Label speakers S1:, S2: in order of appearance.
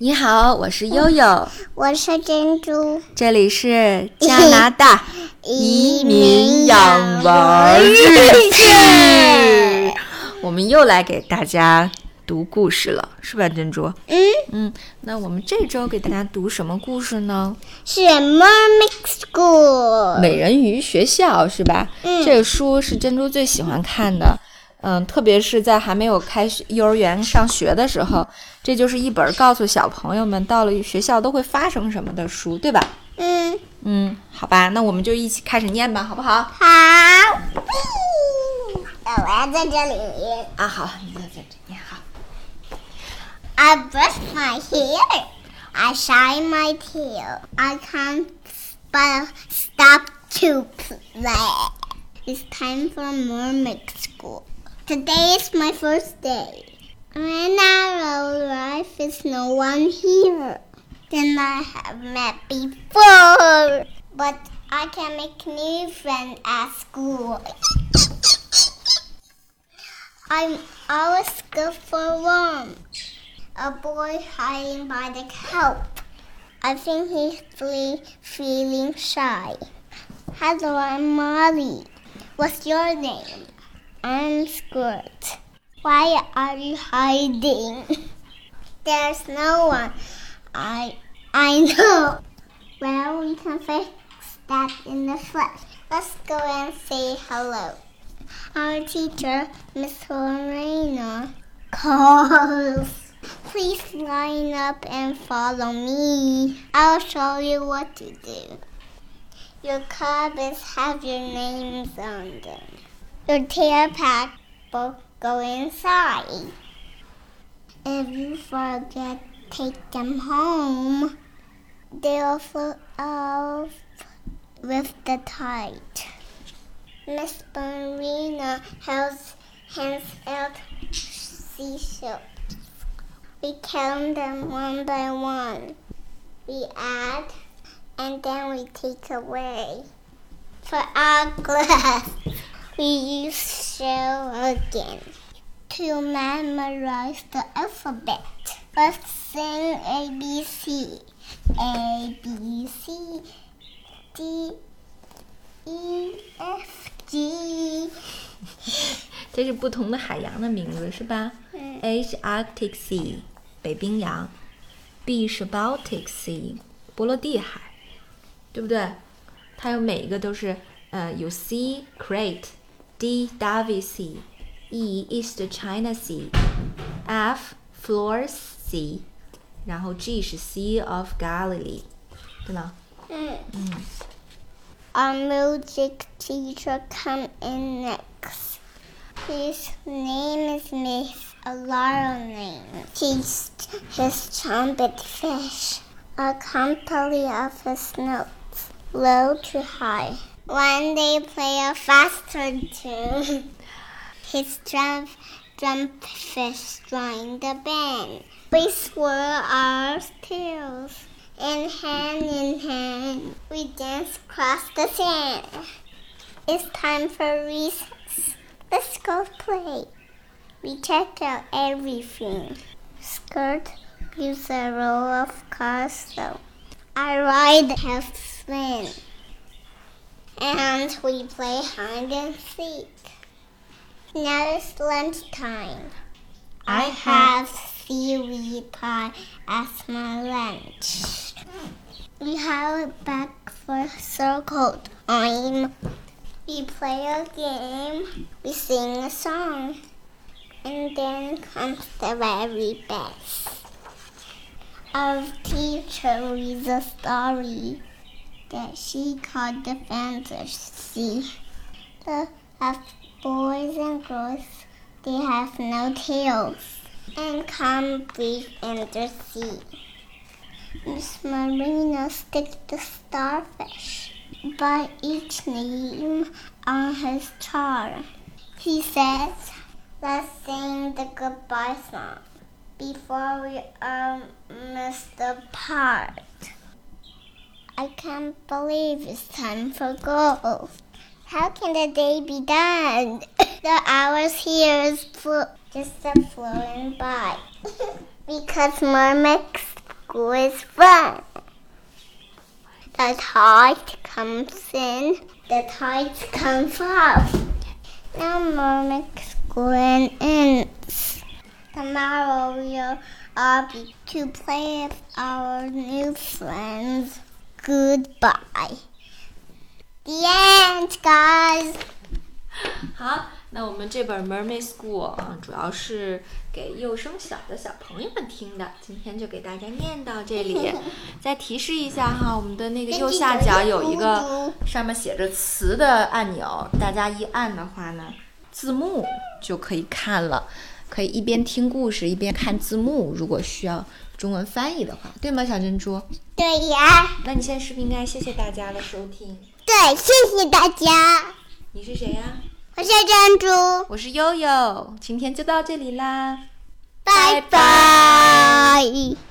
S1: 你好，我是悠悠，
S2: 我是珍珠，
S1: 这里是加拿大 移民养娃日记。我们又来给大家读故事了，是吧，珍珠？
S2: 嗯
S1: 嗯，那我们这周给大家读什么故事呢？
S2: 是 Mermaid School
S1: 美人鱼学校是吧？
S2: 嗯
S1: 这个书是珍珠最喜欢看的。嗯，特别是在还没有开学幼儿园上学的时候，这就是一本告诉小朋友们到了学校都会发生什么的书，对吧？
S2: 嗯，
S1: 嗯，好吧，那我们就一起开始念吧，好不好？
S2: 好。那我要在这里念。
S1: 啊，好，你就在这念好。
S2: I brush my hair. I shine my tail. I can't but stop to play. It's time for mermaid school. Today is my first day. When I arrive, is no one here than I have met before. But I can make new friends at school. I'm always good for warmth a boy hiding by the couch. I think he's really feeling shy. Hello, I'm Molly. What's your name? I'm Squirt. Why are you hiding? There's no one. I I know. Well, we can fix that in the flesh. Let's go and say hello. Our teacher, Miss Lorena, calls. Please line up and follow me. I'll show you what to do. Your covers have your names on them. Your tail pack both go inside. If you forget, take them home. They'll float off with the tide. Miss Marina holds hands out seashells. We count them one by one. We add and then we take away. For our class, we use shell again to memorize the alphabet. Let's sing ABC. A B C D E F G.
S1: 这是不同的海洋的名字是吧
S2: 嗯？
S1: A 是 Arctic Sea，北冰洋；B 是 Baltic Sea，波罗的海，对不对？它有每一个都是呃有 C Crete，D Davis Sea，E East China Sea，F Flores Sea，然后 G 是 Sea of Galilee，对吗？
S2: Our music teacher come in next. His name is Miss Alarming. He's his trumpet fish. A company of his notes, low to high. When they play a faster tune, his drum, drum fish join the band. We swirl our tails, and hand in hand, we dance across the sand. It's time for recess. Let's go play. We check out everything. Squirt gives a row of castle. I ride half spin. And we play hide and seek. Now it's lunchtime. I have seaweed pie as my lunch. We have a back for circle time. We play a game. We sing a song. And then comes the very best. Our teacher reads a story that she called the fantasy. The have boys and girls, they have no tails and can't breathe in the sea. Miss Marina sticks the starfish by each name on his chart. He says, let's sing the goodbye song before we all miss the part. I can't believe it's time for go. How can the day be done? the hours here is flo- just a flowing by. because mermaids school is fun. The tide comes in, the tides comes off. Now mermaid school ends. Tomorrow we'll all be to play with our new friends. Goodbye. The end, guys.
S1: 好，那我们这本《Mermaid School》啊，主要是给幼升小的小朋友们听的。今天就给大家念到这里。再提示一下哈，我们的那个右下角有一个上面写着词的按钮，大家一按的话呢，字幕就可以看了，可以一边听故事一边看字幕。如果需要中文翻译的话，对吗，小珍珠？
S2: 对呀，
S1: 那你现在是不是应该谢谢大家的收听？
S2: 对，谢谢大家。
S1: 你是谁呀？
S2: 我是珍珠，
S1: 我是悠悠，今天就到这里啦，
S2: 拜拜。